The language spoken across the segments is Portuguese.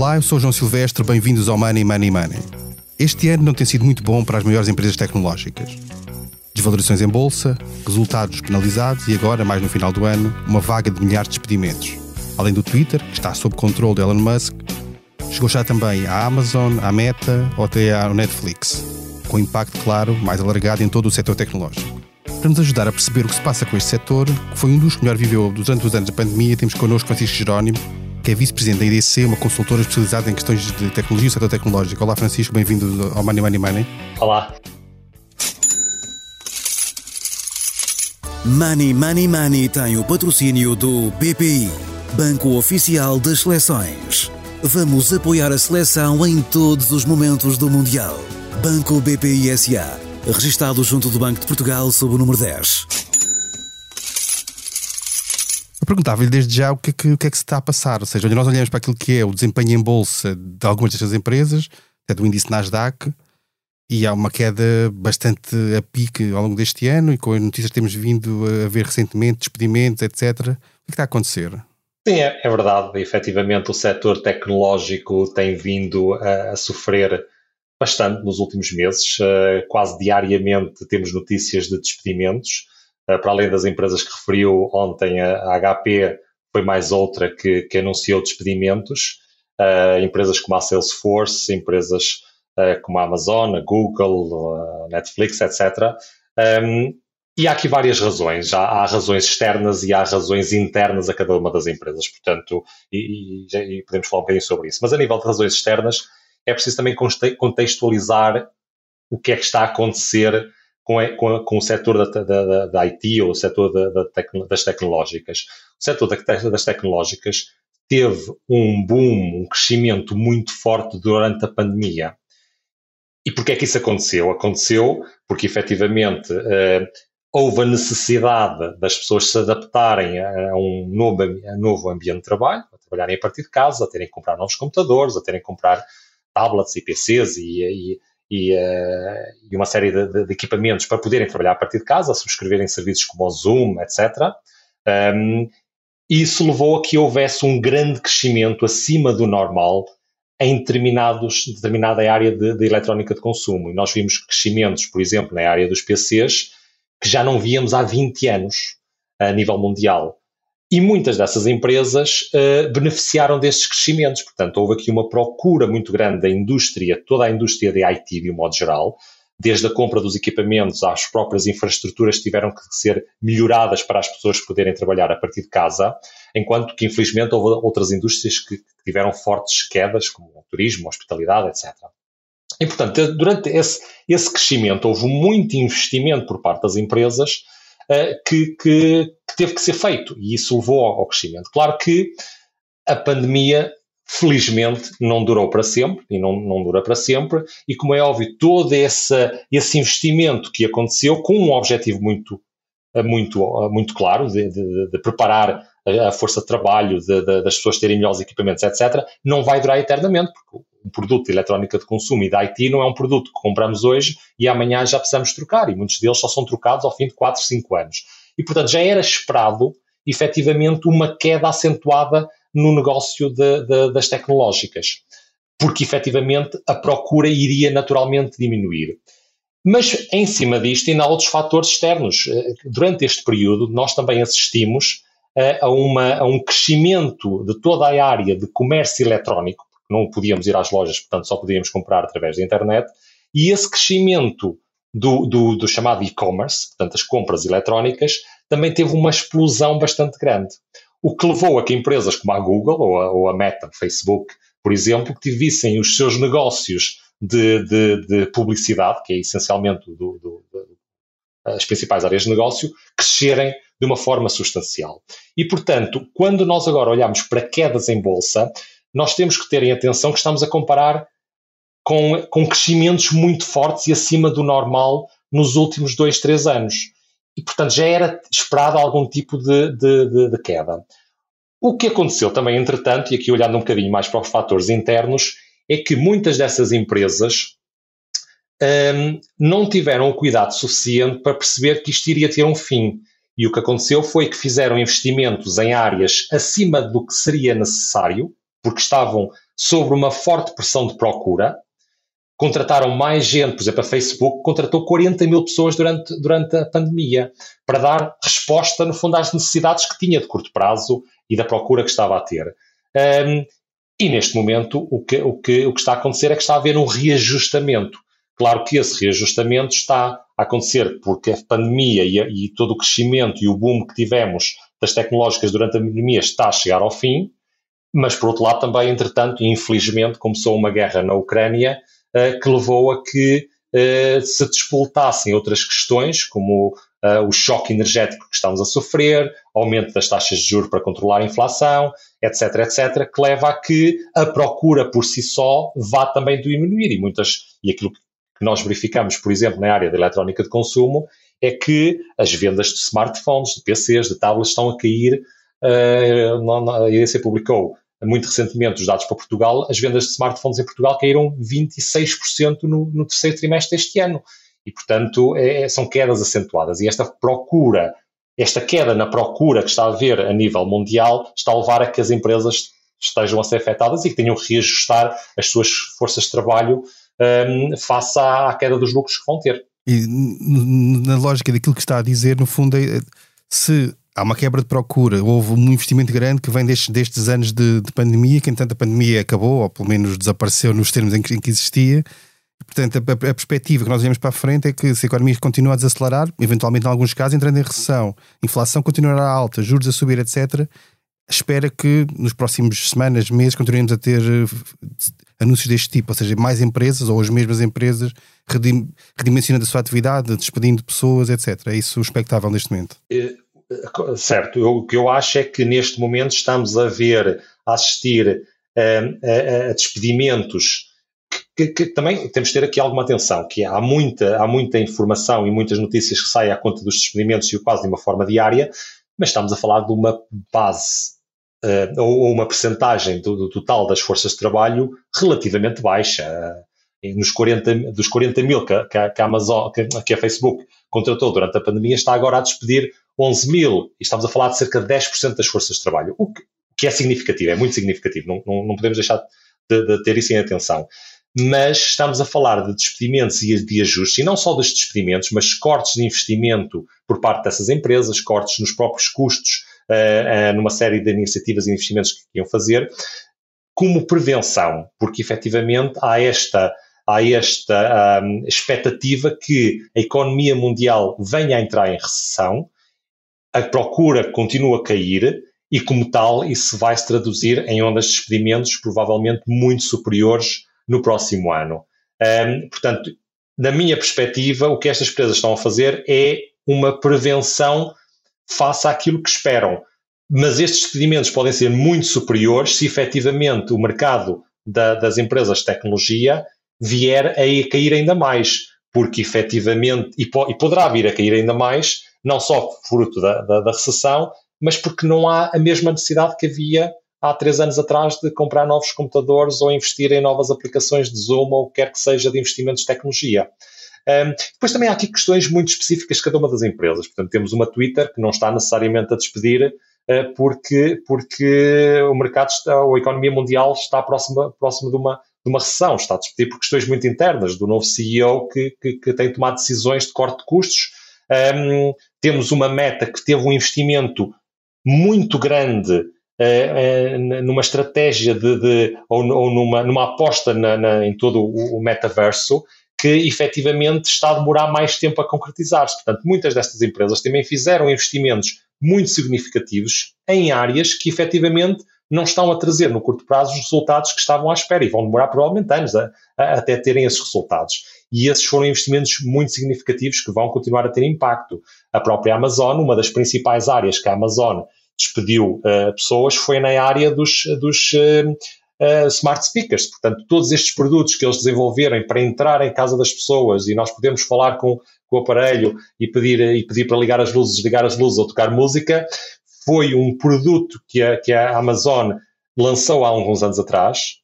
Olá, eu sou João Silvestre, bem-vindos ao Money Money Money. Este ano não tem sido muito bom para as maiores empresas tecnológicas. Desvalorizações em bolsa, resultados penalizados e agora, mais no final do ano, uma vaga de milhares de despedimentos. Além do Twitter, que está sob controle de Elon Musk, chegou já também à Amazon, à Meta ou até à Netflix, com impacto, claro, mais alargado em todo o setor tecnológico. Para nos ajudar a perceber o que se passa com este setor, que foi um dos que melhor viveu durante os anos da pandemia, temos connosco Francisco Jerónimo, que é vice-presidente da IDC, uma consultora especializada em questões de tecnologia e setor tecnológico. Olá, Francisco, bem-vindo ao Money Money Money. Olá. Money Money Money tem o patrocínio do BPI, Banco Oficial das Seleções. Vamos apoiar a seleção em todos os momentos do Mundial. Banco BPI SA, registado junto do Banco de Portugal sob o número 10 perguntava-lhe desde já o que, é que, o que é que se está a passar. Ou seja, nós olhamos para aquilo que é o desempenho em bolsa de algumas destas empresas, até do índice Nasdaq, e há uma queda bastante a pique ao longo deste ano, e com as notícias que temos vindo a ver recentemente, despedimentos, etc. O que, é que está a acontecer? Sim, é, é verdade. Efetivamente, o setor tecnológico tem vindo a, a sofrer bastante nos últimos meses. Uh, quase diariamente temos notícias de despedimentos. Eh, para além das empresas que referiu ontem, a HP foi mais outra que, que anunciou despedimentos. Uh, empresas como a Salesforce, empresas uh, como a Amazon, a Google, a Netflix, etc. Um, ehm, e há aqui várias razões. Há, há, razões externas e há razões internas a cada uma das empresas, portanto, e, e, e podemos falar um bocadinho sobre isso. Mas a nível de razões externas, é preciso também contextualizar o que é que está a acontecer com, com, com o setor da, da, da, IT ou o setor da, tecno, das tecnológicas. O setor das tecnológicas teve um boom, um crescimento muito forte durante a pandemia. E porquê é que isso aconteceu? Aconteceu porque, efetivamente, eh, houve a necessidade das pessoas se adaptarem a um novo, a novo ambiente de trabalho, a trabalharem a partir de casa, a terem que comprar novos computadores, a terem que comprar tablets e PCs e, e, e, uh, e uma série de, de, equipamentos para poderem trabalhar a partir de casa, subscreverem serviços como o Zoom, etc. Um, isso levou a que houvesse um grande crescimento acima do normal em determinados, determinada área de, de eletrónica de consumo. E nós vimos crescimentos, por exemplo, na área dos PCs, que já não víamos há 20 anos a nível mundial. E muitas dessas empresas uh, beneficiaram destes crescimentos. Portanto, houve aqui uma procura muito grande da indústria, toda a indústria de IT de um modo geral, desde a compra dos equipamentos às próprias infraestruturas que tiveram que ser melhoradas para as pessoas poderem trabalhar a partir de casa, enquanto que, infelizmente, houve outras indústrias que tiveram fortes quedas, como o turismo, a hospitalidade, etc. E, portanto, durante esse, esse crescimento, houve muito investimento por parte das empresas que, que, que, teve que ser feito e isso levou ao, ao crescimento. Claro que a pandemia felizmente não durou para sempre e não, não dura para sempre, e como é óbvio, todo esse, esse investimento que aconteceu com um objetivo muito, eh, muito, eh, muito claro de, de, de preparar a força de trabalho, de, das pessoas terem melhores equipamentos, etc., não vai durar eternamente, porque um produto de eletrónica de consumo e da IT não é um produto que compramos hoje e amanhã já precisamos trocar, e muitos deles só são trocados ao fim de 4, 5 anos. E, portanto, já era esperado, efetivamente, uma queda acentuada no negócio de, de, das tecnológicas, porque, efetivamente, a procura iria naturalmente diminuir. Mas, em cima disto, ainda há outros fatores externos. Durante este período, nós também assistimos eh, a, uma, a um crescimento de toda a área de comércio eletrónico, não podíamos ir às lojas, portanto só podíamos comprar através da internet, e esse crescimento do, do, do chamado e-commerce, portanto as compras eletrónicas, também teve uma explosão bastante grande. O que levou a que empresas como a Google ou a, ou a Meta, Facebook, por exemplo, que tivessem os seus negócios de, de, de publicidade, que é essencialmente do, do, as principais áreas de negócio, crescerem de uma forma substancial. E, portanto, quando nós agora olhamos para quedas em bolsa, nós temos que ter em atenção que estamos a comparar com, com crescimentos muito fortes e acima do normal nos últimos dois, três anos. E, portanto, já era esperado algum tipo de, de, de, de queda. O que aconteceu também, entretanto, e aqui olhando um bocadinho mais para os fatores internos, é que muitas dessas empresas um, não tiveram o cuidado suficiente para perceber que isto iria ter um fim. E o que aconteceu foi que fizeram investimentos em áreas acima do que seria necessário, porque estavam sobre uma forte pressão de procura, contrataram mais gente, por exemplo, a Facebook contratou 40 mil pessoas durante, durante a pandemia para dar resposta, no fundo, às necessidades que tinha de curto prazo e da procura que estava a ter. Um, e neste momento o que, o, que, o que está a acontecer é que está a haver um reajustamento. Claro que esse reajustamento está a acontecer porque a pandemia e, e todo o crescimento e o boom que tivemos das tecnológicas durante a pandemia está a chegar ao fim, mas por outro lado também, entretanto, infelizmente, começou uma guerra na Ucrânia uh, que levou a que uh, se despoltassem outras questões, como uh, o choque energético que estamos a sofrer, aumento das taxas de juros para controlar a inflação, etc., etc., que leva a que a procura por si só vá também diminuir. E muitas, e aquilo que nós verificamos, por exemplo, na área da eletrónica de consumo, é que as vendas de smartphones, de PCs, de tablets estão a cair. Uh, a IDC publicou muito recentemente os dados para Portugal, as vendas de smartphones em Portugal caíram 26% no, no terceiro trimestre deste ano. E, portanto, é, são quedas acentuadas. E esta procura, esta queda na procura que está a haver a nível mundial, está a levar a que as empresas estejam a ser afetadas e que tenham que reajustar as suas forças de trabalho um, face à, à queda dos lucros que vão ter. E na lógica daquilo que está a dizer, no fundo, é, se há uma quebra de procura, houve um investimento grande que vem destes, destes anos de, de pandemia, que entanto a pandemia acabou, ou pelo menos desapareceu nos termos em que, em que existia. Portanto, a, a, perspectiva que nós vemos para a frente é que se a economia continua a desacelerar, eventualmente em alguns casos entrando em recessão, inflação continuará alta, juros a subir, etc., espera que nos próximos semanas, meses, continuemos a ter anúncios deste tipo, ou seja, mais empresas ou as mesmas empresas redim redimensionando a sua atividade, despedindo pessoas, etc. É isso o expectável neste momento? É, certo, eu, o que eu acho é que neste momento estamos a ver, a assistir a, a, a despedimentos que, que, também temos de ter aqui alguma atenção, que há muita, há muita informação e muitas notícias que saem à conta dos despedimentos e quase de uma forma diária, mas estamos a falar de uma base uh, ou uma percentagem do, do, total das forças de trabalho relativamente baixa. Uh, nos 40, dos 40 mil que, que, a, Amazon, que, que, a Facebook contratou durante a pandemia, está agora a despedir 11 mil, e estamos a falar de cerca de 10% das forças de trabalho, o que, que, é significativo, é muito significativo, não, não, não podemos deixar de, de, ter isso em atenção. Mas estamos a falar de despedimentos e de ajustes, e não só dos despedimentos, mas cortes de investimento por parte dessas empresas, cortes nos próprios custos uh, uh, numa série de iniciativas e investimentos que iam fazer, como prevenção, porque efetivamente há esta, há esta um, expectativa que a economia mundial venha a entrar em recessão, a procura continua a cair e, como tal, isso vai se traduzir em ondas de despedimentos provavelmente muito superiores no próximo ano. Um, portanto, na minha perspectiva, o que estas empresas estão a fazer é uma prevenção face àquilo que esperam. Mas estes despedimentos podem ser muito superiores se efetivamente o mercado da, das empresas de tecnologia vier a cair ainda mais, porque efetivamente, e, po, e, poderá vir a cair ainda mais, não só fruto da, da, da, recessão, mas porque não há a mesma necessidade que havia há três anos atrás de comprar novos computadores ou investir em novas aplicações de Zoom ou quer que seja de investimentos de tecnologia. Um, depois também há aqui questões muito específicas de cada uma das empresas. Portanto, temos uma Twitter que não está necessariamente a despedir uh, porque, porque o mercado está, ou a economia mundial está próxima, próxima de, uma, de uma recessão, está a despedir por questões muito internas do novo CEO que, que, que tem tomado decisões de corte de custos. Um, temos uma meta que teve um investimento muito grande uh, uh, numa estratégia de, de ou, ou, numa, numa aposta na, na, em todo o, o metaverso que efetivamente está a demorar mais tempo a concretizar-se. Portanto, muitas destas empresas também fizeram investimentos muito significativos em áreas que efetivamente não estão a trazer no curto prazo os resultados que estavam à espera e vão demorar provavelmente anos a, a, até terem esses resultados. E esses foram investimentos muito significativos que vão continuar a ter impacto. A própria Amazon, uma das principais áreas que a Amazon despediu uh, pessoas foi na área dos, dos uh, uh, smart speakers. Portanto, todos estes produtos que eles desenvolverem para entrar em casa das pessoas e nós podemos falar com, com o aparelho e pedir, e pedir para ligar as luzes, ligar as luzes ou tocar música, foi um produto que a, que a Amazon lançou há alguns anos atrás,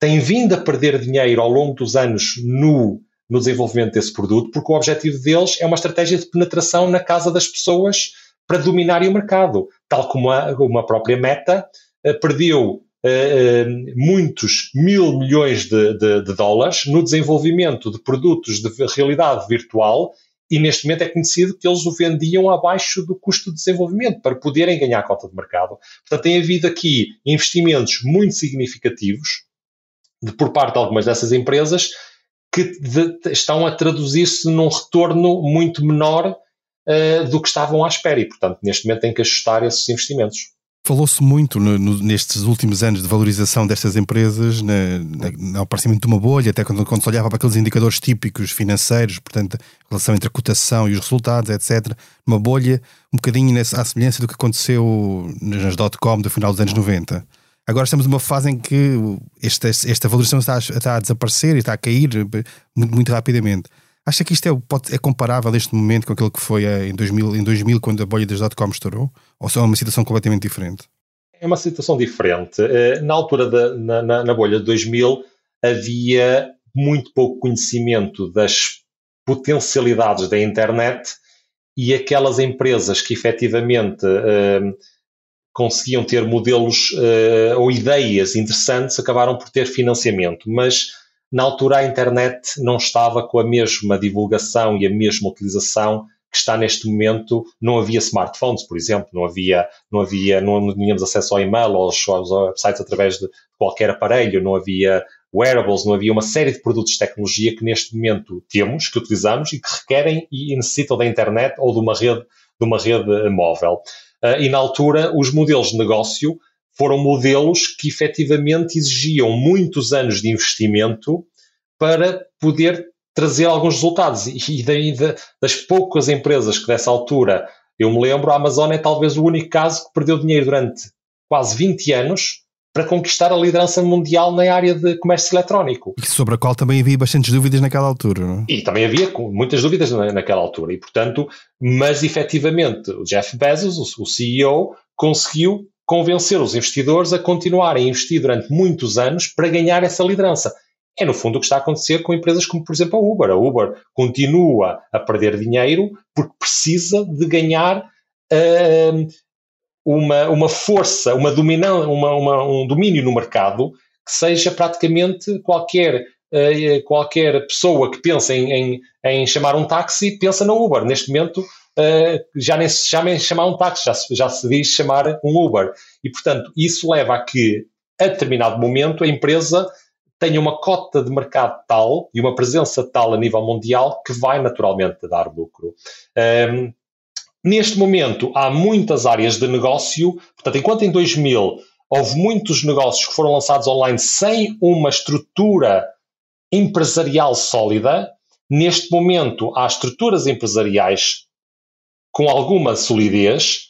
tem vindo a perder dinheiro ao longo dos anos no, no desenvolvimento desse produto, porque o objetivo deles é uma estratégia de penetração na casa das pessoas para dominarem o mercado, tal como a, uma própria Meta uh, perdeu uh, muitos mil milhões de, de, de, dólares no desenvolvimento de produtos de realidade virtual e neste momento é conhecido que eles o vendiam abaixo do custo de desenvolvimento para poderem ganhar cota de mercado. Portanto, tem havido aqui investimentos muito significativos de, por parte de algumas dessas empresas que de, estão a traduzir-se num retorno muito menor uh, do que estavam à espera e, portanto, neste momento tem que ajustar esses investimentos. Falou-se muito no, no, nestes últimos anos de valorização destas empresas, na, na, no aparecimento de uma bolha, até quando, quando se olhava para aqueles indicadores típicos financeiros, portanto, a relação entre a cotação e os resultados, etc. Uma bolha um bocadinho nessa, à semelhança do que aconteceu nas dot-com do final dos anos 90. Agora estamos numa fase em que esta, esta valorização está, está a desaparecer e está a cair muito, muito rapidamente. Acha que isto é, pode, é comparável neste momento com aquilo que foi eh, em 2000, em 2000 quando a bolha das dot-com estourou? Ou é uma situação completamente diferente? É uma situação diferente. Eh, na altura, da, na, na, bolha de 2000, havia muito pouco conhecimento das potencialidades da internet e aquelas empresas que efetivamente eh, conseguiam ter modelos ou ideias interessantes acabaram por ter financiamento. Mas na altura, a internet não estava com a mesma divulgação e a mesma utilização que está neste momento. Não havia smartphones, por exemplo, não havia, não havia, não tínhamos acesso ao e-mail, aos, aos websites através de qualquer aparelho, não havia wearables, não havia uma série de produtos de tecnologia que neste momento temos, que utilizamos e que requerem e necessitam da internet ou de uma rede, de uma rede móvel. Uh, e na altura, os modelos de negócio foram modelos que efetivamente exigiam muitos anos de investimento para poder trazer alguns resultados. E daí das poucas empresas que dessa altura eu me lembro, a Amazon é talvez o único caso que perdeu dinheiro durante quase 20 anos para conquistar a liderança mundial na área de comércio eletrónico. E sobre a qual também havia bastantes dúvidas naquela altura, não é? E também havia muitas dúvidas naquela altura. E, portanto, mas efetivamente o Jeff Bezos, o CEO, conseguiu convencer os investidores a continuarem a investir durante muitos anos para ganhar essa liderança. É no fundo o que está a acontecer com empresas como, por exemplo, a Uber. A Uber continua a perder dinheiro porque precisa de ganhar uh, uma, uma força, uma dominan uma, uma, um domínio no mercado que seja praticamente qualquer Uh, qualquer pessoa que pensa em, em, em, chamar um táxi pensa na Uber. Neste momento, uh, já nem se chama em chamar um táxi, já se, já se diz chamar um Uber. E, portanto, isso leva a que, a determinado momento, a empresa tenha uma cota de mercado tal e uma presença tal a nível mundial que vai naturalmente dar lucro. Um, ehm, neste momento, há muitas áreas de negócio, portanto, enquanto em 2000 houve muitos negócios que foram lançados online sem uma estrutura empresarial sólida, neste momento há estruturas empresariais com alguma solidez,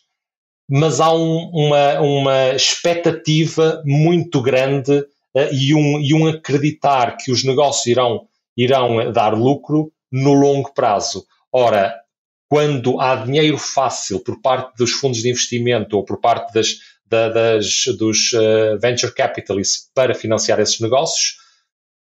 mas há um, uma, uma expectativa muito grande uh, e, um, e um acreditar que os negócios irão, irão dar lucro no longo prazo. Ora, quando há dinheiro fácil por parte dos fundos de investimento ou por parte das, da, das, dos uh, venture capitalists para financiar esses negócios,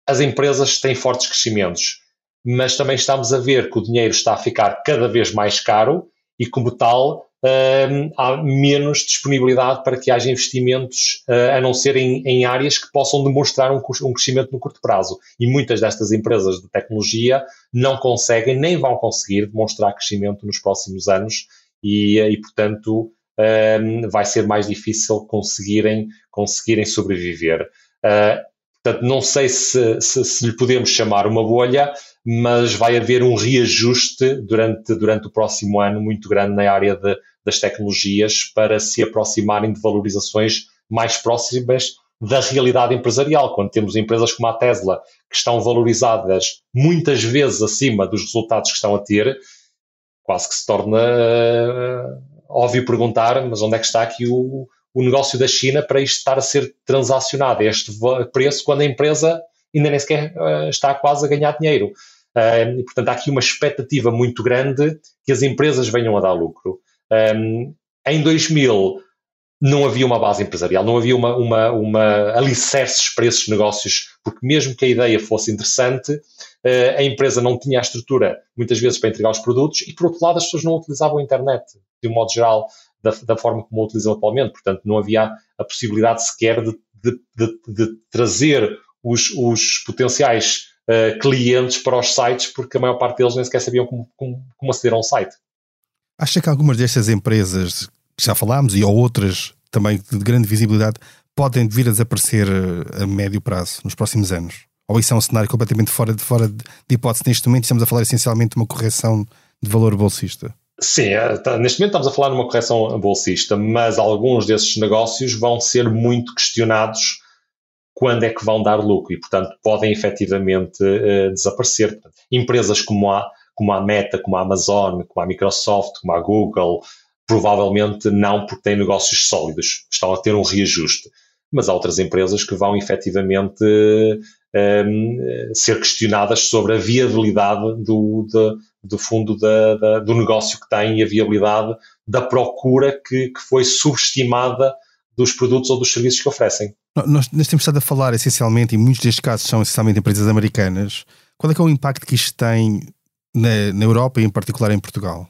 as empresas têm fortes crescimentos. Mas também estamos a ver que o dinheiro está a ficar cada vez mais caro e, como tal, uh, há menos disponibilidade para que haja investimentos, uh, a não ser em, em, áreas que possam demonstrar um, um, crescimento no curto prazo. E muitas destas empresas de tecnologia não conseguem, nem vão conseguir demonstrar crescimento nos próximos anos e, e portanto, uh, vai ser mais difícil conseguirem, conseguirem sobreviver. Uh, portanto, não sei se, se, se lhe podemos chamar uma bolha, mas vai haver um reajuste durante, durante o próximo ano muito grande na área de, das tecnologias para se aproximarem de valorizações mais próximas da realidade empresarial. Quando temos empresas como a Tesla, que estão valorizadas muitas vezes acima dos resultados que estão a ter, quase que se torna uh, óbvio perguntar, mas onde é que está aqui o, o negócio da China para isto estar a ser transacionado a este preço quando a empresa ainda nem sequer uh, está quase a ganhar dinheiro. Um, e, portanto, há aqui uma expectativa muito grande que as empresas venham a dar lucro. Um, em 2000 não havia uma base empresarial, não havia uma, uma, uma alicerces para esses negócios, porque mesmo que a ideia fosse interessante, uh, a empresa não tinha a estrutura, muitas vezes, para entregar os produtos, e por outro lado as pessoas não utilizavam a internet, de um modo geral, da, da forma como a utilizam atualmente. Portanto, não havia a possibilidade sequer de, de, de, de trazer os, os potenciais uh, clientes para os sites, porque a maior parte deles nem sequer sabiam como, como, como aceder a um site. Acha que algumas destas empresas que já falámos e ou outras também de grande visibilidade podem vir a desaparecer eh, a médio prazo, nos próximos anos? Ou isso é um cenário completamente fora de, fora de hipótese neste momento? Estamos a falar essencialmente de uma correção de valor bolsista. Sim, eh, tá, neste momento estamos a falar de uma correção bolsista, mas alguns desses negócios vão ser muito questionados quando é que vão dar lucro e, portanto, podem efetivamente uh, desaparecer. Empresas como a, como a Meta, como a Amazon, como a Microsoft, como a Google, provavelmente não porque têm negócios sólidos, estão a ter um reajuste. Mas há outras empresas que vão efetivamente um, ser questionadas sobre a viabilidade do, de, do fundo da, da, do negócio que têm e a viabilidade da procura que, que foi subestimada dos produtos ou dos serviços que oferecem. Nós, nós temos estado a falar essencialmente, e muitos destes casos são essencialmente empresas americanas. Qual é que é o impacto que isto tem na, na Europa e em particular em Portugal?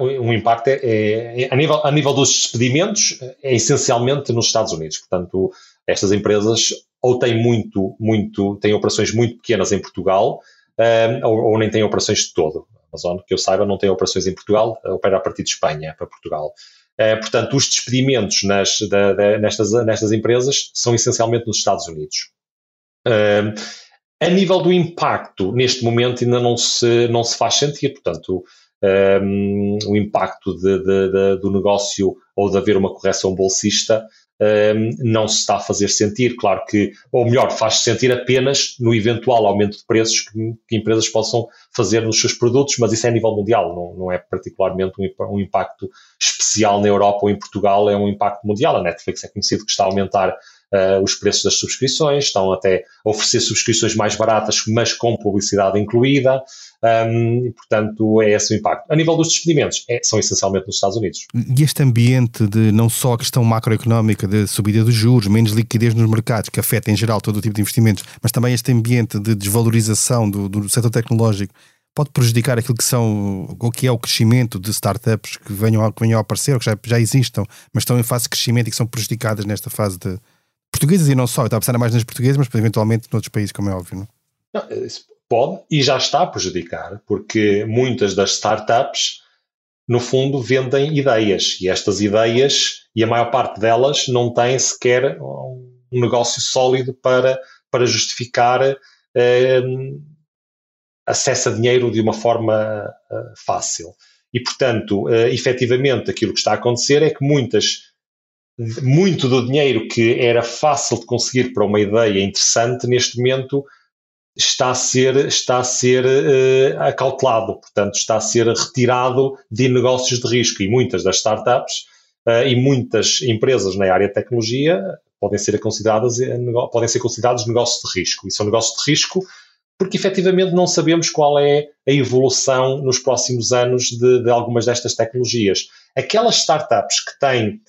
um, impacto é, é, a, nível, a nível dos despedimentos é essencialmente nos Estados Unidos. Portanto, estas empresas ou têm muito, muito, têm operações muito pequenas em Portugal, um, ou, ou, nem têm operações de todo. Amazon, que eu saiba, não tem operações em Portugal, opera a partir de Espanha para Portugal. Uh, portanto, os despedimentos nas, da, da, nestas, nestas empresas são essencialmente nos Estados Unidos. Uh, a nível do impacto, neste momento ainda não se, não se faz sentir, portanto, um, o impacto de, de, de, do negócio ou de haver uma correção bolsista um, não se está a fazer sentir. Claro que, ou melhor, faz-se sentir apenas no eventual aumento de preços que, que, empresas possam fazer nos seus produtos, mas isso é a nível mundial, não, não é particularmente um, um impacto especial na Europa ou em Portugal, é um impacto mundial. A Netflix é conhecido que está a aumentar uh, os preços das subscrições, estão até a oferecer subscrições mais baratas, mas com publicidade incluída. Um, e, portanto, é esse o impacto. A nível dos despedimentos, é, são essencialmente nos Estados Unidos. E este ambiente de não só a questão macroeconómica de subida dos juros, menos liquidez nos mercados, que afeta em geral todo o tipo de investimentos, mas também este ambiente de desvalorização do, do setor tecnológico, pode prejudicar aquilo que são, o que é o crescimento de startups que venham que venham a aparecer, ou que já, já existam, mas estão em fase de crescimento e que são prejudicadas nesta fase de portuguesas e não só. Eu estava a pensar mais nas portuguesas, mas eventualmente noutros países, como é óbvio. Não? não pode e já está a prejudicar, porque muitas das startups, no fundo, vendem ideias e estas ideias, e a maior parte delas, não têm sequer um negócio sólido para, para justificar eh, acesso a dinheiro de uma forma uh, fácil. E, portanto, uh, efetivamente, aquilo que está a acontecer é que muitas, muito do dinheiro que era fácil de conseguir para uma ideia interessante, neste momento está a ser, está a ser uh, acautelado, portanto, está a ser retirado de negócios de risco. E muitas das startups uh, e muitas empresas na área de tecnologia podem ser consideradas, podem ser considerados negócios de risco. E são negócios de risco porque efetivamente não sabemos qual é a evolução nos próximos anos de, de algumas destas tecnologias. Aquelas startups que têm,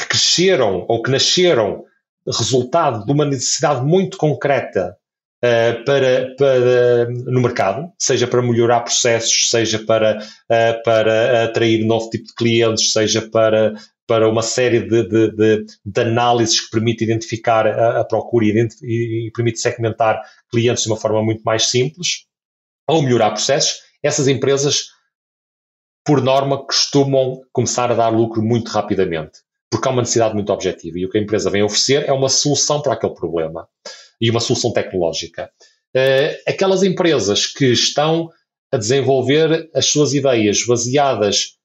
que cresceram ou que nasceram resultado de uma necessidade muito concreta uh, para, para, no mercado, seja para melhorar processos, seja para, uh, para atrair novo tipo de clientes, seja para, para uma série de, de, de, de análises que permite identificar a, a procura e, e, e, permite segmentar clientes de uma forma muito mais simples, ou melhorar processos, essas empresas, por norma, costumam começar a dar lucro muito rapidamente, porque há uma necessidade muito objetiva. E o que a empresa vem oferecer é uma solução para aquele problema e uma solução tecnológica. Uh, aquelas empresas que estão a desenvolver as suas ideias baseadas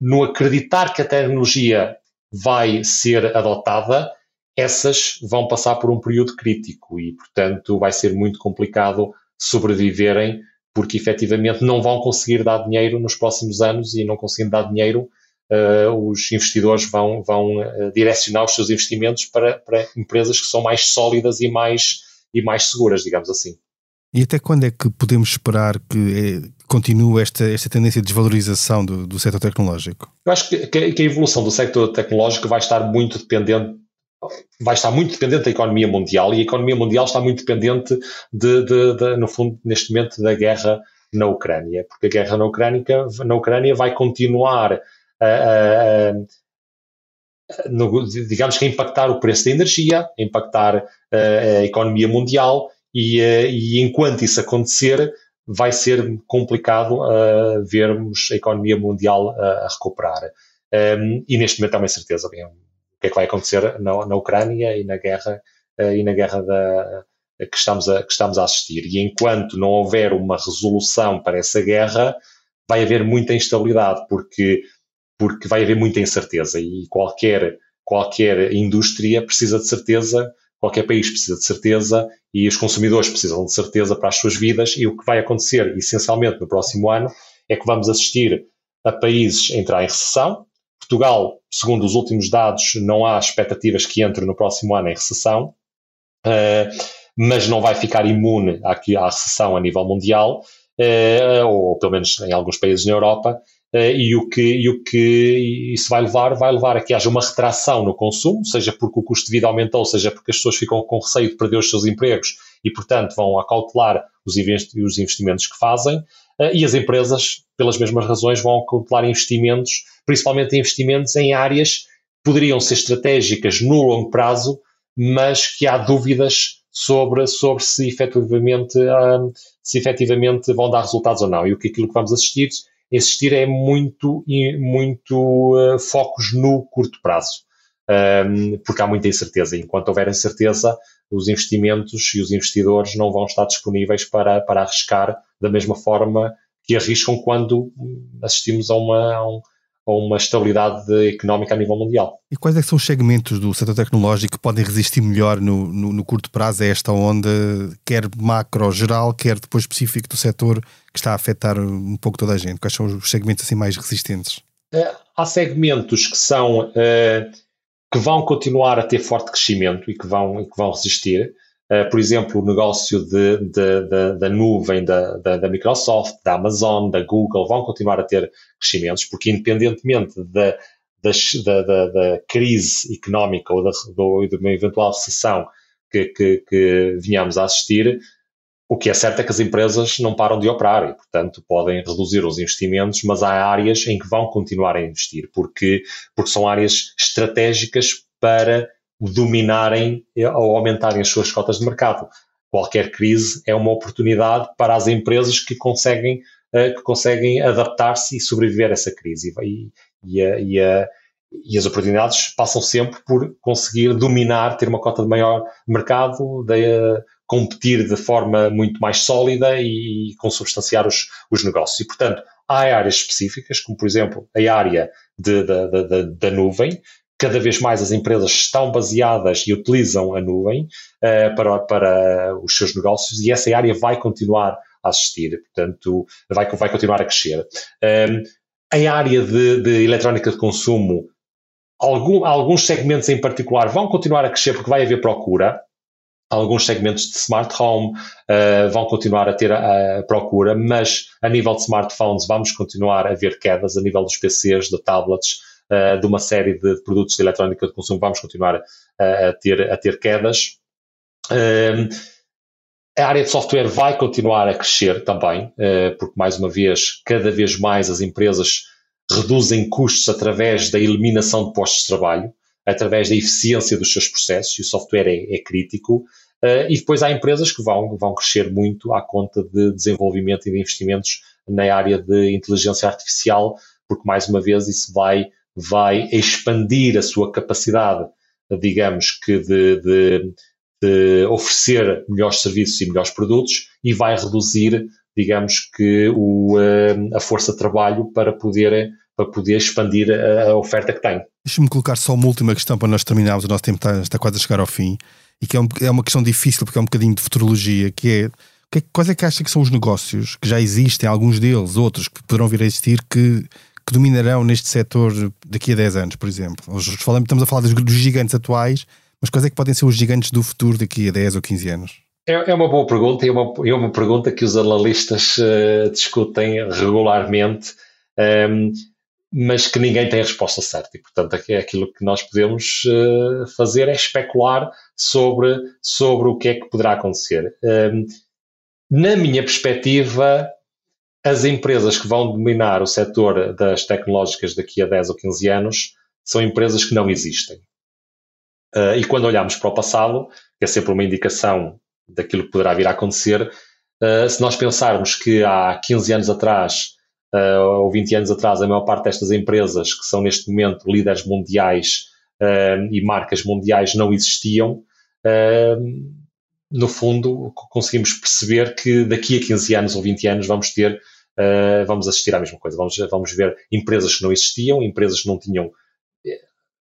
no acreditar que a tecnologia vai ser adotada, essas vão passar por um período crítico e, portanto, vai ser muito complicado sobreviverem, porque efetivamente não vão conseguir dar dinheiro nos próximos anos e não conseguindo dar dinheiro, uh, os investidores vão, vão uh, direcionar os seus investimentos para, para empresas que são mais sólidas e mais, e mais seguras, digamos assim. E até quando é que podemos esperar que é, continue esta, esta tendência de desvalorização do, do setor tecnológico? Eu acho que, que, a evolução do setor tecnológico vai estar muito dependente vai estar muito dependente da economia mundial e a economia mundial está muito dependente de, de, de, no fundo, neste momento, da guerra na Ucrânia, porque a guerra na Ucrânia, na Ucrânia vai continuar no, digamos que a impactar o preço da energia, a impactar uh, a economia mundial e, uh, e, enquanto isso acontecer, vai ser complicado uh, vermos a economia mundial a recuperar. Um, e neste momento há uma certeza bem, o que é que vai acontecer na, na Ucrânia e na guerra e na guerra da, que, estamos a, que estamos a assistir. E enquanto não houver uma resolução para essa guerra, vai haver muita instabilidade, porque porque vai haver muita incerteza e qualquer, qualquer indústria precisa de certeza, qualquer país precisa de certeza e os consumidores precisam de certeza para as suas vidas e o que vai acontecer essencialmente no próximo ano é que vamos assistir a países entrar em recessão. Portugal, segundo os últimos dados, não há expectativas que entre no próximo ano em recessão, uh, mas não vai ficar imune à, recessão a nível mundial, uh, ou pelo menos em alguns países na Europa, e, o que, e o que isso vai levar, vai levar a que haja uma retração no consumo, seja porque o custo de vida aumentou, seja porque as pessoas ficam com receio de perder os seus empregos e, portanto, vão acautelar os, investimentos que fazem, uh, e as empresas, pelas mesmas razões, vão acautelar investimentos, principalmente investimentos em áreas que poderiam ser estratégicas no longo prazo, mas que há dúvidas sobre, sobre se, efetivamente, uh, se efetivamente vão dar resultados ou não. E o que aquilo que vamos assistir existir é muito, muito uh, focos no curto prazo, um, porque há muita incerteza. Enquanto houver incerteza, os investimentos e os investidores não vão estar disponíveis para, para arriscar da mesma forma que arriscam quando assistimos a uma, a um, a uma estabilidade económica a nível mundial. E quais é são os segmentos do setor tecnológico que podem resistir melhor no, no, no, curto prazo a esta onda, quer macro geral, quer depois específico do setor que está a afetar um pouco toda a gente? Quais são os segmentos assim mais resistentes? Uh, há segmentos que são uh, que vão continuar a ter forte crescimento e que vão, e que vão resistir. Uh, por exemplo, o negócio de, de, de, da nuvem da, da, da, Microsoft, da Amazon, da Google vão continuar a ter crescimentos, porque independentemente da, da, da crise económica ou, ou de uma eventual recessão que, que, que a assistir, o que é certo é que as empresas não param de operar e, portanto, podem reduzir os investimentos, mas há áreas em que vão continuar a investir, porque, porque são áreas estratégicas para dominarem ou aumentarem as suas cotas de mercado. Qualquer crise é uma oportunidade para as empresas que conseguem, uh, que conseguem adaptar-se e sobreviver a essa crise. E, e, e, e, as oportunidades passam sempre por conseguir dominar, ter uma cota de maior mercado, de, uh, competir de forma muito mais sólida e consubstanciar os, os negócios. E, portanto, há áreas específicas, como por exemplo a área da nuvem, cada vez mais as empresas estão baseadas e utilizam a nuvem uh, para, para os seus negócios e essa área vai continuar a assistir, portanto, vai, vai continuar a crescer. Um, ehm, a área de, de eletrónica de consumo, algum, alguns segmentos em particular vão continuar a crescer porque vai haver procura. Alguns segmentos de smart home uh, vão continuar a ter a, a, procura, mas a nível de smartphones vamos continuar a ver quedas, a nível dos PCs, de tablets, de uma série de produtos de eletrónica de consumo, vamos continuar a, a ter, a ter quedas. Uh, a área de software vai continuar a crescer também, uh, porque, mais uma vez, cada vez mais as empresas reduzem custos através da eliminação de postos de trabalho, através da eficiência dos seus processos, e o software é, é crítico. E depois há empresas que vão, vão crescer muito à conta de desenvolvimento e de investimentos na área de inteligência artificial, porque, mais uma vez, isso vai vai expandir a sua capacidade, digamos que, de, de, de oferecer melhores serviços e melhores produtos e vai reduzir, digamos que, o, eh, a força de trabalho para poder, para poder expandir a, a oferta que tem. Deixa-me colocar só uma última questão para nós terminarmos, o nosso tempo está, está quase a chegar ao fim, e que é, um, é uma questão difícil porque é um bocadinho de futurologia, que é que, quais é que acha que são os negócios que já existem, alguns deles, outros que poderão vir a existir, que que dominarão neste setor daqui a 10 anos, por exemplo? Falamos, estamos a falar dos, dos gigantes atuais, mas quais é que podem ser os gigantes do futuro daqui a 10 ou 15 anos? É, é uma boa pergunta e é uma, é uma pergunta que os analistas uh, discutem regularmente, um, ehm, mas que ninguém tem a resposta certa. E, portanto, é aquilo que nós podemos uh, fazer é especular sobre, sobre o que é que poderá acontecer. Um, ehm, na minha perspectiva, as empresas que vão dominar o setor das tecnológicas daqui a 10 ou 15 anos são empresas que não existem. Uh, e quando olhamos para o passado, que é sempre uma indicação daquilo que poderá vir a acontecer, uh, se nós pensarmos que há 15 anos atrás uh, ou 20 anos atrás, a maior parte destas empresas que são neste momento líderes mundiais e marcas mundiais não existiam, no fundo conseguimos perceber que daqui a 15 anos ou 20 anos vamos ter, vamos assistir à mesma coisa. Vamos, vamos ver empresas que não existiam, empresas que não tinham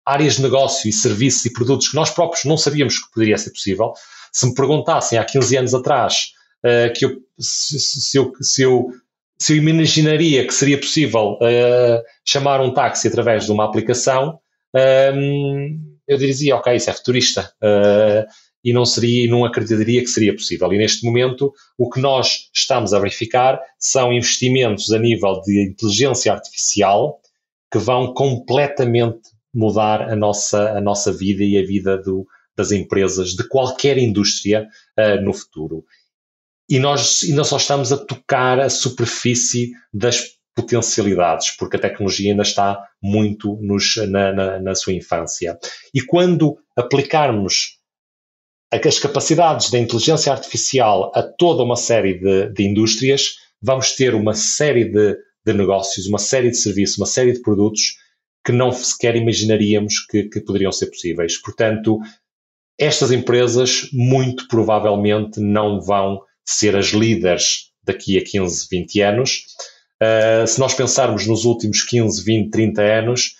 áreas de negócio e serviços e produtos que nós próprios não sabíamos que poderia ser possível. Se me perguntassem há 15 anos atrás uh, que eu, se, se, eu, se, eu, se eu imaginaria que seria possível uh, chamar um táxi através de uma aplicação, uh, eu diria, ok, isso é futurista. E não seria, não acreditaria que seria possível. E neste momento, o que nós estamos a verificar são investimentos a nível de inteligência artificial que vão completamente mudar a nossa, a nossa vida e a vida do, das empresas, de qualquer indústria uh, no futuro. E nós ainda só estamos a tocar a superfície das potencialidades, porque a tecnologia ainda está muito nos, na, na, na sua infância. E quando aplicarmos as capacidades da inteligência artificial a toda uma série de, de indústrias, vamos ter uma série de, de negócios, uma série de serviços, uma série de produtos que não sequer imaginaríamos que, que poderiam ser possíveis. Portanto, estas empresas muito provavelmente não vão ser as líderes daqui a 15, 20 anos. Uh, se nós pensarmos nos últimos 15, 20, 30 anos,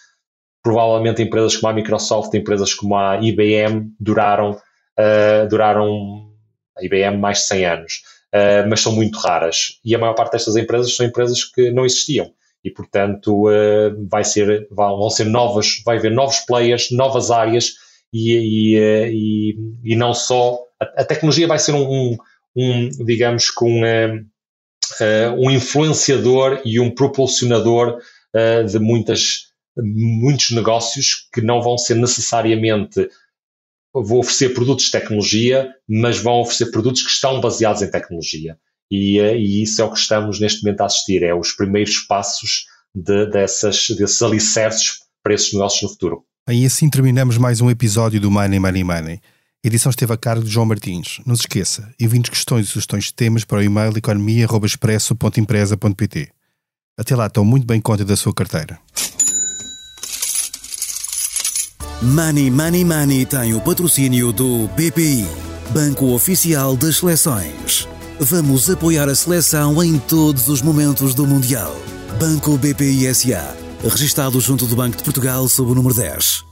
provavelmente empresas como a Microsoft, empresas como a IBM duraram, uh, duraram a IBM mais de 100 anos, uh, mas são muito raras. E a maior parte destas empresas são empresas que não existiam. E portanto uh, vai ser, vão ser novas, vai haver novos players, novas áreas e, e, e, e não só. A, a, tecnologia vai ser um, um digamos com um, um influenciador e um propulsionador de muitas muitos negócios que não vão ser necessariamente vou oferecer produtos de tecnologia, mas vão oferecer produtos que estão baseados em tecnologia. E, eh, e, isso é o que estamos neste momento a assistir, é os primeiros passos de, dessas, desses alicerces para esses negócios no futuro. E assim terminamos mais um episódio do Money Money Money. A edição esteve a cargo de João Martins. Não se esqueça, envie questões e sugestões de temas para o e-mail economia.expresso.empresa.pt. Até lá, estão muito bem conta da sua carteira. Money Money Money tem o patrocínio do BPI, Banco Oficial das Seleções. Vamos apoiar a seleção em todos os momentos do Mundial. Banco BPI SA, registado junto do Banco de Portugal sob o número 10.